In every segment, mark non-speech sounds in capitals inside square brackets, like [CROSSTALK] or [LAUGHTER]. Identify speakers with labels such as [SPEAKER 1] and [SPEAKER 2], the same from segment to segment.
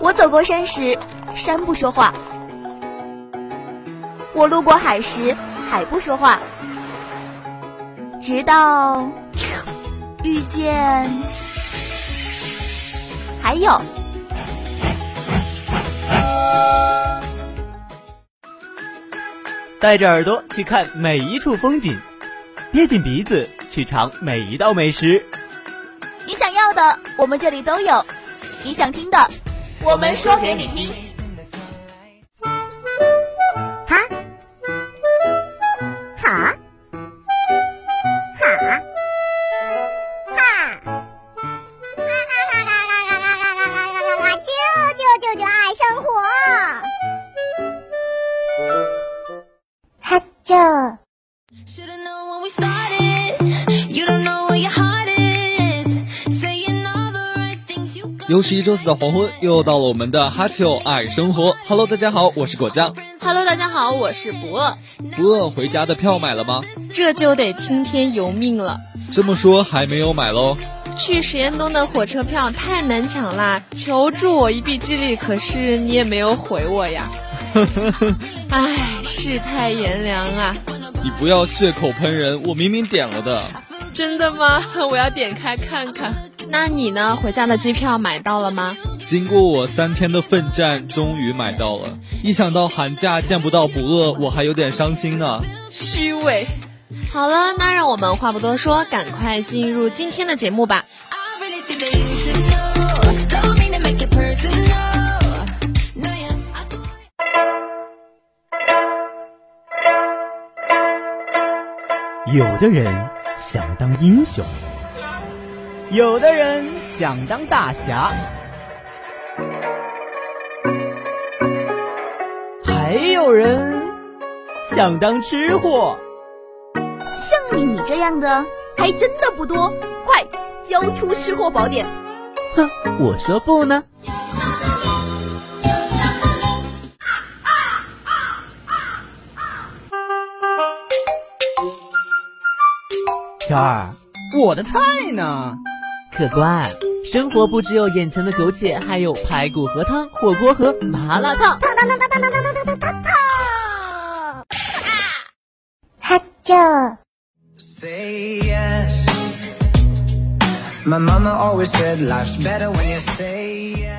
[SPEAKER 1] 我走过山时，山不说话；我路过海时，海不说话。直到遇见，还有。
[SPEAKER 2] 带着耳朵去看每一处风景，憋紧鼻子去尝每一道美食。
[SPEAKER 1] 你想要的，我们这里都有；你想听的，我们说给你听。
[SPEAKER 3] 是一周四的黄昏，又到了我们的哈秋爱生活。Hello，大家好，我是果酱。
[SPEAKER 4] Hello，大家好，我是不饿。
[SPEAKER 3] 不饿回家的票买了吗？
[SPEAKER 4] 这就得听天由命了。
[SPEAKER 3] 这么说还没有买喽？
[SPEAKER 4] 去实验东的火车票太难抢啦，求助我一臂之力，可是你也没有回我呀。[LAUGHS] 唉，世态炎凉啊！
[SPEAKER 3] 你不要血口喷人，我明明点了的。
[SPEAKER 4] 真的吗？[LAUGHS] 我要点开看看。那你呢？回家的机票买到了吗？
[SPEAKER 3] 经过我三天的奋战，终于买到了。一想到寒假见不到不饿，我还有点伤心呢。
[SPEAKER 4] 虚伪。好了，那让我们话不多说，赶快进入今天的节目吧。
[SPEAKER 2] 有的人想当英雄，有的人想当大侠，还有人想当吃货。
[SPEAKER 1] 像你这样的还真的不多，快交出吃货宝典！
[SPEAKER 2] 哼，我说不呢。小二，我的菜呢？客官，生活不只有眼前的苟且，还有排骨和汤，火锅和麻辣烫。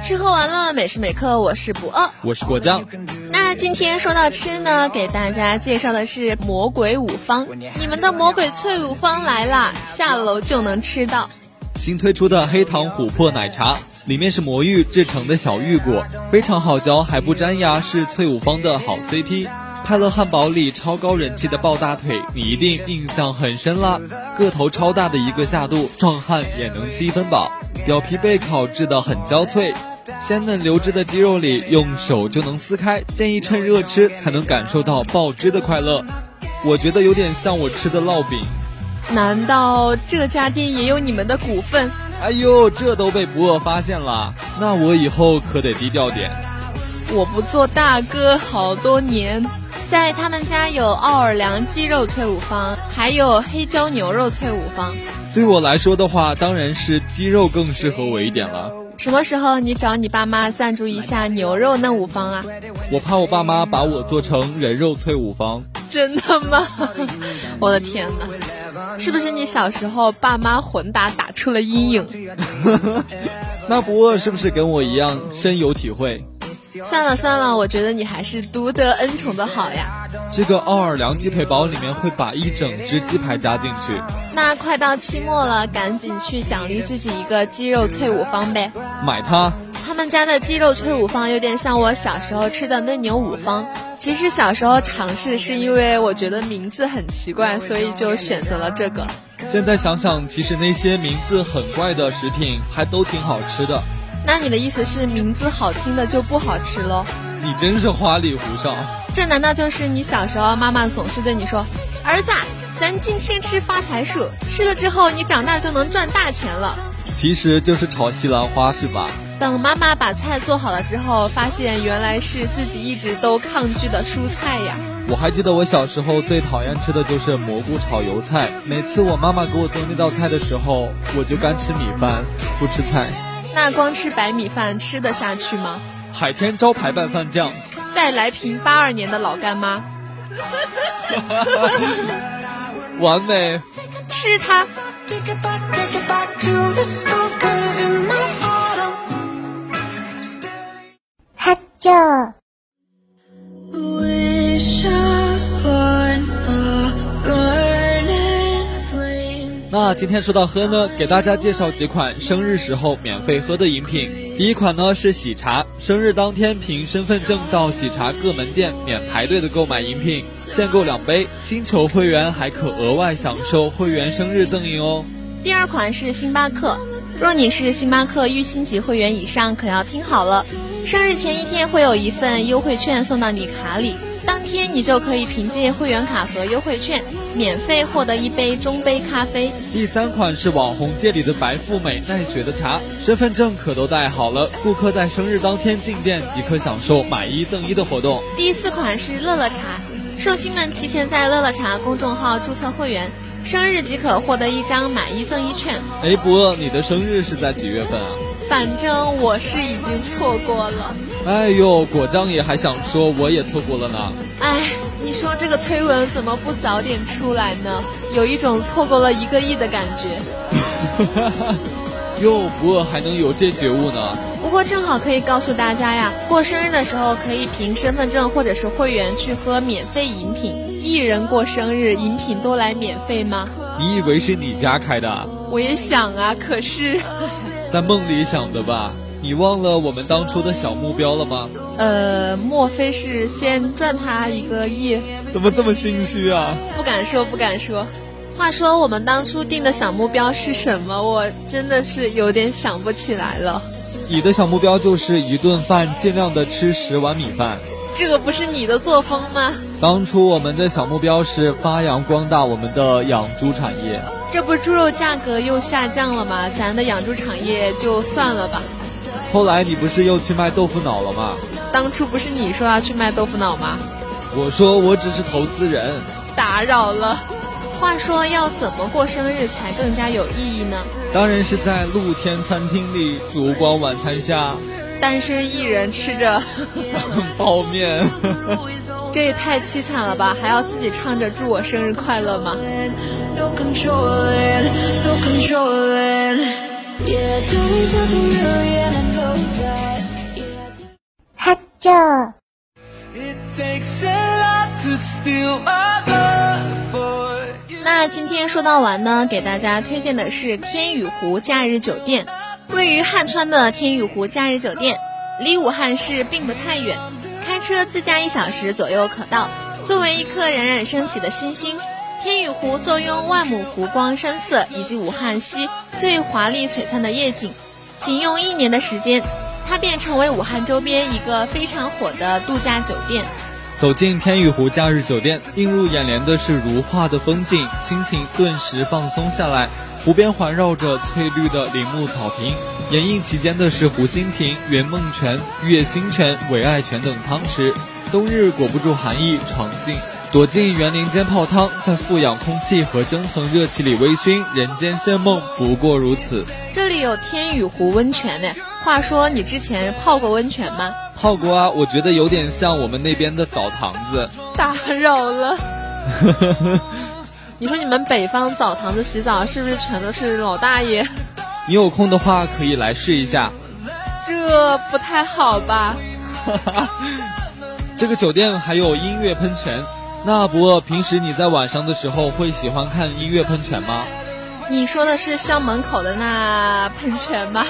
[SPEAKER 4] 吃喝玩乐，每时每刻我是不饿，
[SPEAKER 3] 我是果酱。
[SPEAKER 4] 那今天说到吃呢，给大家介绍的是魔鬼五方，你们的魔鬼脆五方来了，下楼就能吃到。
[SPEAKER 3] 新推出的黑糖琥珀奶茶，里面是魔芋制成的小芋果，非常好嚼，还不粘牙，是脆五方的好 CP。派乐汉堡里超高人气的抱大腿，你一定印象很深啦。个头超大的一个下肚，壮汉也能七分饱。表皮被烤制的很焦脆，鲜嫩流汁的鸡肉里用手就能撕开。建议趁热吃，才能感受到爆汁的快乐。我觉得有点像我吃的烙饼。
[SPEAKER 4] 难道这家店也有你们的股份？
[SPEAKER 3] 哎呦，这都被不饿发现了，那我以后可得低调点。
[SPEAKER 4] 我不做大哥好多年。在他们家有奥尔良鸡肉脆五方，还有黑椒牛肉脆五方。
[SPEAKER 3] 对我来说的话，当然是鸡肉更适合我一点了。
[SPEAKER 4] 什么时候你找你爸妈赞助一下牛肉嫩五方啊？
[SPEAKER 3] 我怕我爸妈把我做成人肉脆五方。
[SPEAKER 4] 真的吗？[LAUGHS] 我的天哪！是不是你小时候爸妈混打打出了阴影？[LAUGHS]
[SPEAKER 3] 那不饿是不是跟我一样深有体会？
[SPEAKER 4] 算了算了，我觉得你还是独得恩宠的好呀。
[SPEAKER 3] 这个奥尔良鸡腿堡里面会把一整只鸡排加进去。
[SPEAKER 4] 那快到期末了，赶紧去奖励自己一个鸡肉脆五方呗。
[SPEAKER 3] 买它。
[SPEAKER 4] 他们家的鸡肉脆五方有点像我小时候吃的嫩牛五方。其实小时候尝试是因为我觉得名字很奇怪，所以就选择了这个。
[SPEAKER 3] 现在想想，其实那些名字很怪的食品还都挺好吃的。
[SPEAKER 4] 那你的意思是名字好听的就不好吃喽？
[SPEAKER 3] 你真是花里胡哨。
[SPEAKER 4] 这难道就是你小时候妈妈总是对你说：“儿子，咱今天吃发财树，吃了之后你长大就能赚大钱了。”
[SPEAKER 3] 其实就是炒西兰花是吧？
[SPEAKER 4] 等妈妈把菜做好了之后，发现原来是自己一直都抗拒的蔬菜呀。
[SPEAKER 3] 我还记得我小时候最讨厌吃的就是蘑菇炒油菜，每次我妈妈给我做那道菜的时候，我就干吃米饭，不吃菜。
[SPEAKER 4] 那光吃白米饭吃得下去吗？
[SPEAKER 3] 海天招牌拌饭酱。[LAUGHS]
[SPEAKER 4] 再来瓶八二年的老干妈。[LAUGHS] [LAUGHS]
[SPEAKER 3] 完美。
[SPEAKER 4] 吃它。
[SPEAKER 1] 哈啾。
[SPEAKER 3] 那今天说到喝呢，给大家介绍几款生日时候免费喝的饮品。第一款呢是喜茶，生日当天凭身份证到喜茶各门店免排队的购买饮品，限购两杯，星球会员还可额外享受会员生日赠饮哦。
[SPEAKER 4] 第二款是星巴克，若你是星巴克预星级会员以上，可要听好了，生日前一天会有一份优惠券送到你卡里。当天你就可以凭借会员卡和优惠券，免费获得一杯中杯咖啡。
[SPEAKER 3] 第三款是网红界里的白富美奈雪的茶，身份证可都带好了，顾客在生日当天进店即可享受买一赠一的活动。
[SPEAKER 4] 第四款是乐乐茶，寿星们提前在乐乐茶公众号注册会员，生日即可获得一张买一赠一券。
[SPEAKER 3] 哎，不饿，你的生日是在几月份啊？
[SPEAKER 4] 反正我是已经错过了。
[SPEAKER 3] 哎呦，果酱也还想说我也错过了呢。
[SPEAKER 4] 哎，你说这个推文怎么不早点出来呢？有一种错过了一个亿的感觉。[LAUGHS]
[SPEAKER 3] 哟，不饿还能有这觉悟呢。
[SPEAKER 4] 不过正好可以告诉大家呀，过生日的时候可以凭身份证或者是会员去喝免费饮品。艺人过生日，饮品都来免费吗？
[SPEAKER 3] 你以为是你家开的？
[SPEAKER 4] 我也想啊，可是。[LAUGHS]
[SPEAKER 3] 在梦里想的吧？你忘了我们当初的小目标了吗？
[SPEAKER 4] 呃，莫非是先赚他一个亿？
[SPEAKER 3] 怎么这么心虚啊？
[SPEAKER 4] 不敢说，不敢说。话说我们当初定的小目标是什么？我真的是有点想不起来了。
[SPEAKER 3] 你的小目标就是一顿饭尽量的吃十碗米饭。
[SPEAKER 4] 这个不是你的作风吗？
[SPEAKER 3] 当初我们的小目标是发扬光大我们的养猪产业。
[SPEAKER 4] 这不猪肉价格又下降了吗？咱的养猪产业就算了吧。
[SPEAKER 3] 后来你不是又去卖豆腐脑了吗？
[SPEAKER 4] 当初不是你说要去卖豆腐脑吗？
[SPEAKER 3] 我说我只是投资人。
[SPEAKER 4] 打扰了。话说要怎么过生日才更加有意义呢？
[SPEAKER 3] 当然是在露天餐厅里烛光晚餐下，
[SPEAKER 4] 单身一人吃着 [LAUGHS]
[SPEAKER 3] 泡面。[LAUGHS]
[SPEAKER 4] 这也太凄惨了吧！还要自己唱着祝我生日快乐吗？
[SPEAKER 1] 哈啾。
[SPEAKER 4] 那今天说到完呢，给大家推荐的是天宇湖假日酒店，位于汉川的天宇湖假日酒店，离武汉市并不太远。开车自驾一小时左右可到。作为一颗冉冉升起的新星，天宇湖坐拥万亩湖光山色以及武汉西最华丽璀璨的夜景，仅用一年的时间，它便成为武汉周边一个非常火的度假酒店。
[SPEAKER 3] 走进天宇湖假日酒店，映入眼帘的是如画的风景，心情顿时放松下来。湖边环绕着翠绿的林木草坪，掩映其间的是湖心亭、圆梦泉、月星泉、唯爱泉等汤池。冬日裹不住寒意，闯进躲进园林间泡汤，在富氧空气和蒸腾热气里微醺，人间仙梦不过如此。
[SPEAKER 4] 这里有天宇湖温泉呢。话说你之前泡过温泉吗？
[SPEAKER 3] 泡过啊，我觉得有点像我们那边的澡堂子。
[SPEAKER 4] 打扰了。[LAUGHS] 你说你们北方澡堂子洗澡是不是全都是老大爷？[LAUGHS]
[SPEAKER 3] 你有空的话可以来试一下。
[SPEAKER 4] 这不太好吧？[LAUGHS]
[SPEAKER 3] 这个酒店还有音乐喷泉。那不过平时你在晚上的时候会喜欢看音乐喷泉吗？
[SPEAKER 4] 你说的是校门口的那喷泉吧？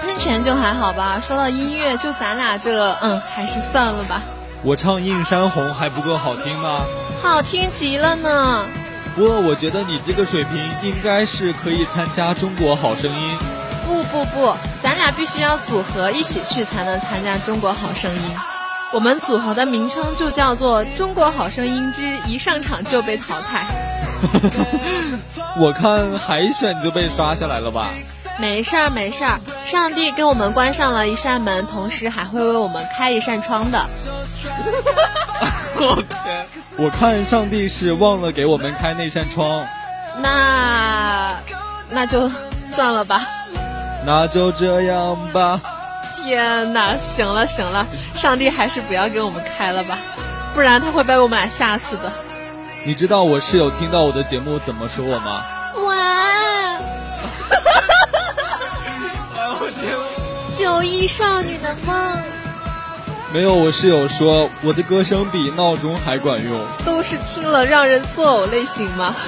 [SPEAKER 4] 喷泉就还好吧。说到音乐，就咱俩这，嗯，还是算了吧。
[SPEAKER 3] 我唱《映山红》还不够好听吗？
[SPEAKER 4] 好听极了呢。
[SPEAKER 3] 不过我觉得你这个水平应该是可以参加《中国好声音》。
[SPEAKER 4] 不不不，咱俩必须要组合一起去才能参加《中国好声音》。我们组合的名称就叫做《中国好声音之一上场就被淘汰》。[LAUGHS]
[SPEAKER 3] 我看海选就被刷下来了吧？
[SPEAKER 4] 没事儿没事儿，上帝给我们关上了一扇门，同时还会为我们开一扇窗的。[LAUGHS]
[SPEAKER 3] 我天！我看上帝是忘了给我们开那扇窗。
[SPEAKER 4] 那那就算了吧。
[SPEAKER 3] 那就这样吧。
[SPEAKER 4] 天哪，行了行了，上帝还是不要给我们开了吧，不然他会被我们俩吓死的。
[SPEAKER 3] 你知道我室友听到我的节目怎么说我吗？
[SPEAKER 1] 哇！[LAUGHS] 九亿少女的梦。
[SPEAKER 3] 没有，我室友说我的歌声比闹钟还管用。
[SPEAKER 4] 都是听了让人作呕类型吗？[LAUGHS]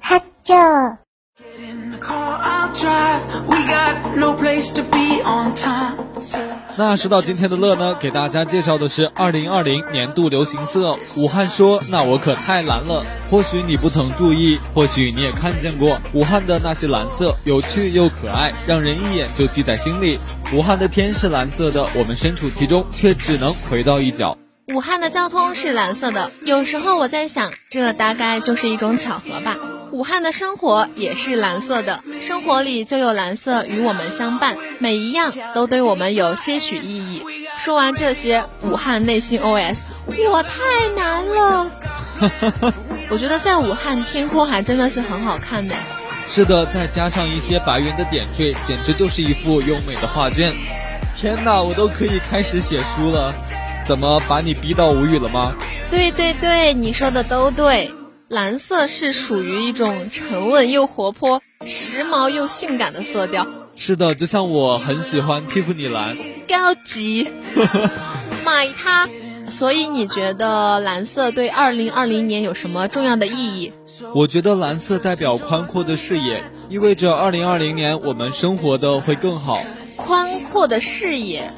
[SPEAKER 1] 哈啾。
[SPEAKER 3] 那说到今天的乐呢，给大家介绍的是二零二零年度流行色。武汉说：“那我可太蓝了。”或许你不曾注意，或许你也看见过武汉的那些蓝色，有趣又可爱，让人一眼就记在心里。武汉的天是蓝色的，我们身处其中，却只能回到一角。
[SPEAKER 4] 武汉的交通是蓝色的，有时候我在想，这大概就是一种巧合吧。武汉的生活也是蓝色的，生活里就有蓝色与我们相伴，每一样都对我们有些许意义。说完这些，武汉内心 OS：我太难了。[LAUGHS] 我觉得在武汉天空还真的是很好看的。
[SPEAKER 3] 是的，再加上一些白云的点缀，简直就是一幅优美的画卷。天哪，我都可以开始写书了。怎么把你逼到无语了吗？
[SPEAKER 4] 对对对，你说的都对。蓝色是属于一种沉稳又活泼、时髦又性感的色调。
[SPEAKER 3] 是的，就像我很喜欢蒂芙尼蓝，
[SPEAKER 4] 高级，[LAUGHS] 买它。所以你觉得蓝色对二零二零年有什么重要的意义？
[SPEAKER 3] 我觉得蓝色代表宽阔的视野，意味着二零二零年我们生活的会更好。
[SPEAKER 4] 宽阔的视野，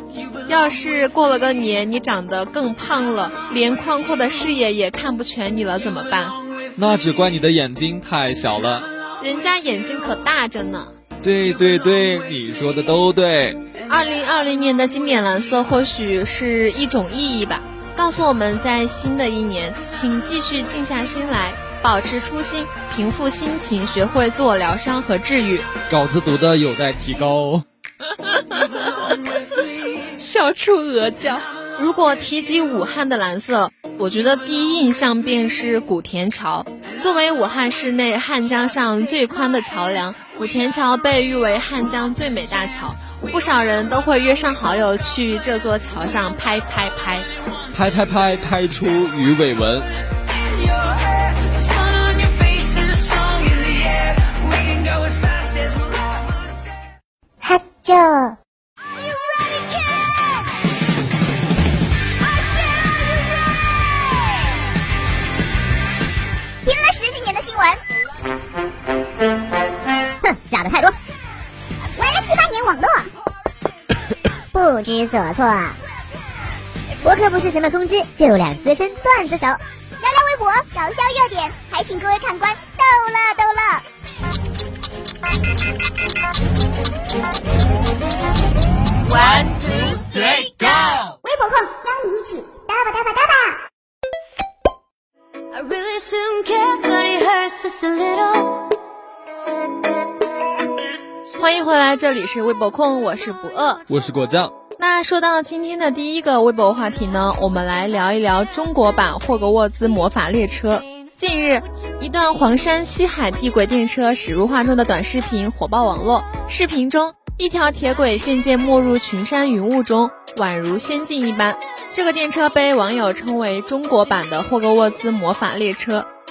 [SPEAKER 4] 要是过了个年你长得更胖了，连宽阔的视野也看不全你了，怎么办？
[SPEAKER 3] 那只怪你的眼睛太小了，
[SPEAKER 4] 人家眼睛可大着呢。
[SPEAKER 3] 对对对，你说的都对。
[SPEAKER 4] 二零二零年的经典蓝色或许是一种意义吧，告诉我们在新的一年，请继续静下心来，保持初心，平复心情，学会自我疗伤和治愈。
[SPEAKER 3] 稿子读的有待提高哦。[LAUGHS]
[SPEAKER 4] 笑出鹅叫。如果提及武汉的蓝色，我觉得第一印象便是古田桥。作为武汉市内汉江上最宽的桥梁，古田桥被誉为汉江最美大桥。不少人都会约上好友去这座桥上拍拍拍，
[SPEAKER 3] 拍拍拍拍出鱼尾纹。
[SPEAKER 1] 哈啾。不知所措。博客不是什么通知，就两资深段子手，聊聊微博，搞笑热点，还请各位看官逗乐逗乐。
[SPEAKER 2] One two three go！
[SPEAKER 1] 微博控邀你一起嘚吧嘚吧嘚
[SPEAKER 4] 吧。欢迎回来，这里是微博控，我是不饿，
[SPEAKER 3] 我是果酱。
[SPEAKER 4] 那说到今天的第一个微博话题呢，我们来聊一聊中国版霍格沃兹魔法列车。近日，一段黄山西海地轨电车驶入画中的短视频火爆网络。视频中，一条铁轨渐渐没入群山云雾中，宛如仙境一般。这个电车被网友称为中国版的霍格沃兹魔法列车。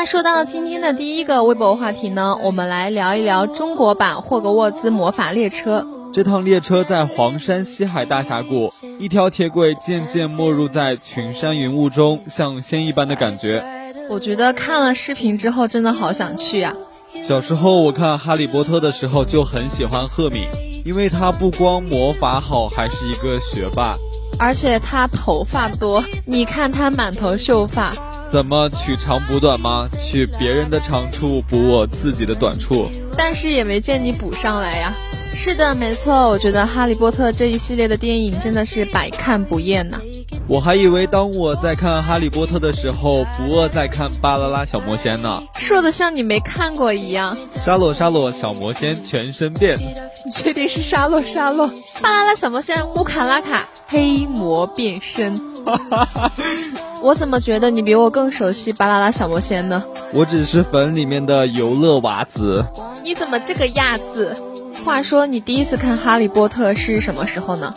[SPEAKER 4] 那说到今天的第一个微博话题呢，我们来聊一聊中国版霍格沃兹魔法列车。
[SPEAKER 3] 这趟列车在黄山西海大峡谷，一条铁轨渐渐没入在群山云雾中，像仙一般的感觉。
[SPEAKER 4] 我觉得看了视频之后，真的好想去呀。
[SPEAKER 3] 小时候我看《哈利波特》的时候就很喜欢赫敏，因为她不光魔法好，还是一个学霸，
[SPEAKER 4] 而且她头发多，你看她满头秀发。
[SPEAKER 3] 怎么取长补短吗？取别人的长处补我自己的短处。
[SPEAKER 4] 但是也没见你补上来呀。是的，没错，我觉得《哈利波特》这一系列的电影真的是百看不厌呐。
[SPEAKER 3] 我还以为当我在看《哈利波特》的时候，不饿在看《巴啦啦小魔仙》呢。
[SPEAKER 4] 说的像你没看过一样。
[SPEAKER 3] 沙洛沙洛，小魔仙全身变。
[SPEAKER 4] 你确定是沙洛沙洛？巴啦啦小魔仙乌卡拉卡黑魔变身。[LAUGHS] 我怎么觉得你比我更熟悉巴啦啦小魔仙呢？
[SPEAKER 3] 我只是粉里面的游乐娃子。
[SPEAKER 4] 你怎么这个样子？话说你第一次看《哈利波特》是什么时候呢？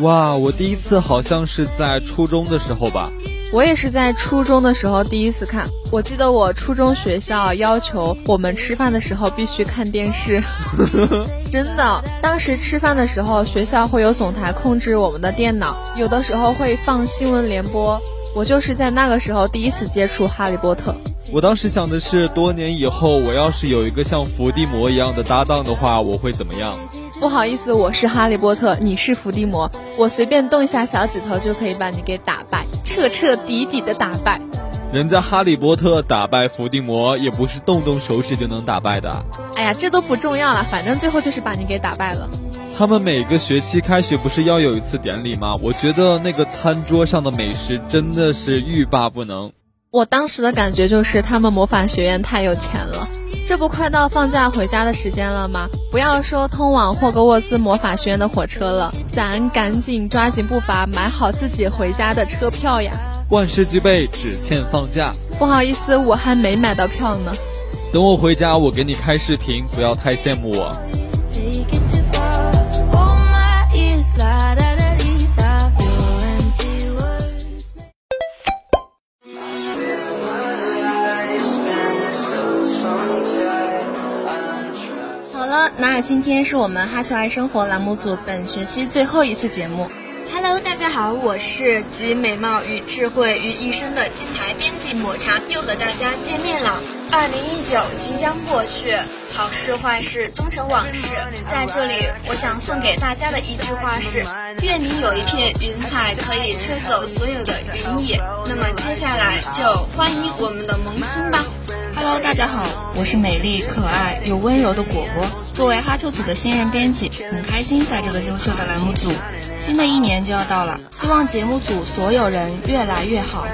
[SPEAKER 3] 哇，我第一次好像是在初中的时候吧。
[SPEAKER 4] 我也是在初中的时候第一次看。我记得我初中学校要求我们吃饭的时候必须看电视，[LAUGHS] 真的。当时吃饭的时候，学校会有总台控制我们的电脑，有的时候会放新闻联播。我就是在那个时候第一次接触《哈利波特》。
[SPEAKER 3] 我当时想的是，多年以后我要是有一个像伏地魔一样的搭档的话，我会怎么样？
[SPEAKER 4] 不好意思，我是哈利波特，你是伏地魔，我随便动一下小指头就可以把你给打败，彻彻底底的打败。
[SPEAKER 3] 人家哈利波特打败伏地魔也不是动动手指就能打败的。
[SPEAKER 4] 哎呀，这都不重要了，反正最后就是把你给打败了。
[SPEAKER 3] 他们每个学期开学不是要有一次典礼吗？我觉得那个餐桌上的美食真的是欲罢不能。
[SPEAKER 4] 我当时的感觉就是他们魔法学院太有钱了，这不快到放假回家的时间了吗？不要说通往霍格沃兹魔法学院的火车了，咱赶紧抓紧步伐买好自己回家的车票呀！
[SPEAKER 3] 万事俱备，只欠放假。
[SPEAKER 4] 不好意思，我还没买到票呢。
[SPEAKER 3] 等我回家，我给你开视频，不要太羡慕我。
[SPEAKER 4] 了那今天是我们哈秋爱生活栏目组本学期最后一次节目。
[SPEAKER 5] Hello，大家好，我是集美貌与智慧于一身的金牌编辑抹茶，又和大家见面了。二零一九即将过去，好事坏事终成往事。在这里，我想送给大家的一句话是：愿你有一片云彩，可以吹走所有的云翳。那么接下来就欢迎我们的萌新吧。
[SPEAKER 6] Hello，大家好，我是美丽可爱又温柔的果果。作为哈秋组的新人编辑，很开心在这个优秀的栏目组。新的一年就要到了，希望节目组所有人越来越好。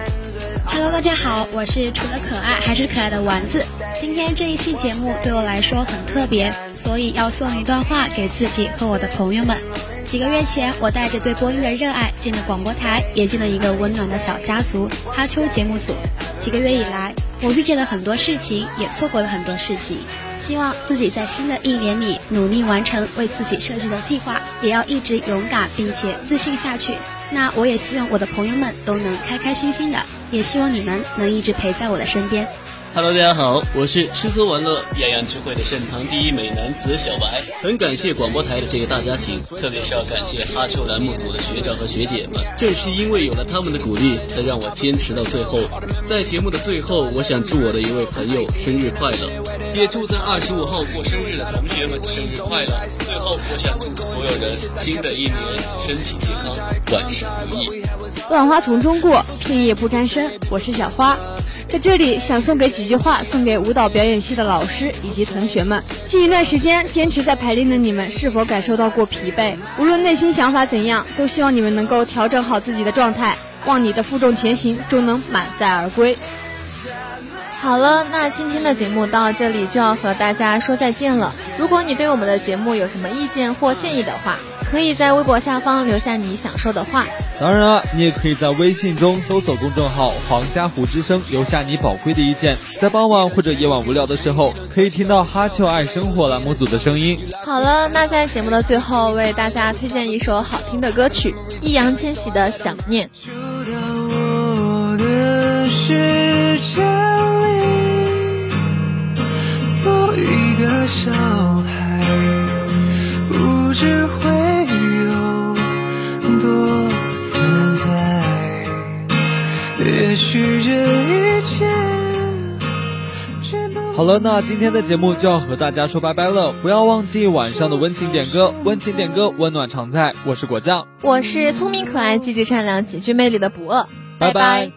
[SPEAKER 7] Hello，大家好，我是除了可爱还是可爱的丸子。今天这一期节目对我来说很特别，所以要送一段话给自己和我的朋友们。几个月前，我带着对播音的热爱进了广播台，也进了一个温暖的小家族——哈秋节目组。几个月以来，我遇见了很多事情，也错过了很多事情。希望自己在新的一年里努力完成为自己设计的计划，也要一直勇敢并且自信下去。那我也希望我的朋友们都能开开心心的，也希望你们能一直陪在我的身边。
[SPEAKER 8] Hello，大家好，我是吃喝玩乐样样俱会的盛唐第一美男子小白。很感谢广播台的这个大家庭，特别是要感谢哈秋栏目组的学长和学姐们。正是因为有了他们的鼓励，才让我坚持到最后。在节目的最后，我想祝我的一位朋友生日快乐，也祝在二十五号过生日的同学们生日快乐。最后，我想祝所有人新的一年身体健康，万事如意。
[SPEAKER 9] 万花丛中过，片叶不沾身。我是小花。在这里想送给几句话，送给舞蹈表演系的老师以及同学们。近一段时间坚持在排练的你们，是否感受到过疲惫？无论内心想法怎样，都希望你们能够调整好自己的状态，望你的负重前行终能满载而归。
[SPEAKER 4] 好了，那今天的节目到这里就要和大家说再见了。如果你对我们的节目有什么意见或建议的话，可以在微博下方留下你想说的话。
[SPEAKER 3] 当然了，你也可以在微信中搜索公众号“黄家湖之声”，留下你宝贵的意见。在傍晚或者夜晚无聊的时候，可以听到哈秋爱生活栏目组的声音。
[SPEAKER 4] 好了，那在节目的最后，为大家推荐一首好听的歌曲——易烊千玺的《想念》。
[SPEAKER 10] 小孩，
[SPEAKER 3] 好了，那今天的节目就要和大家说拜拜了。不要忘记晚上的温情点歌，温情点歌，温暖常在。我是果酱，
[SPEAKER 4] 我是聪明可爱、机智善良、极具魅力的不二。
[SPEAKER 3] 拜
[SPEAKER 4] 拜。